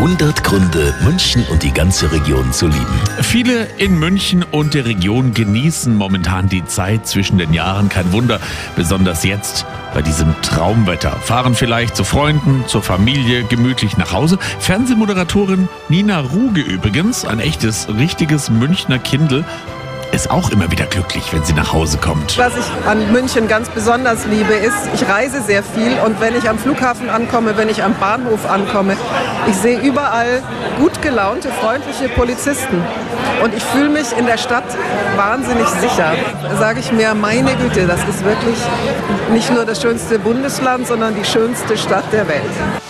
100 Gründe, München und die ganze Region zu lieben. Viele in München und der Region genießen momentan die Zeit zwischen den Jahren. Kein Wunder, besonders jetzt bei diesem Traumwetter. Fahren vielleicht zu Freunden, zur Familie gemütlich nach Hause. Fernsehmoderatorin Nina Ruge übrigens, ein echtes, richtiges Münchner Kindel, ist auch immer wieder glücklich, wenn sie nach Hause kommt. Was ich an München ganz besonders liebe, ist, ich reise sehr viel und wenn ich am Flughafen ankomme, wenn ich am Bahnhof ankomme, ich sehe überall gut gelaunte, freundliche Polizisten. Und ich fühle mich in der Stadt wahnsinnig sicher. Sage ich mir, meine Güte, das ist wirklich nicht nur das schönste Bundesland, sondern die schönste Stadt der Welt.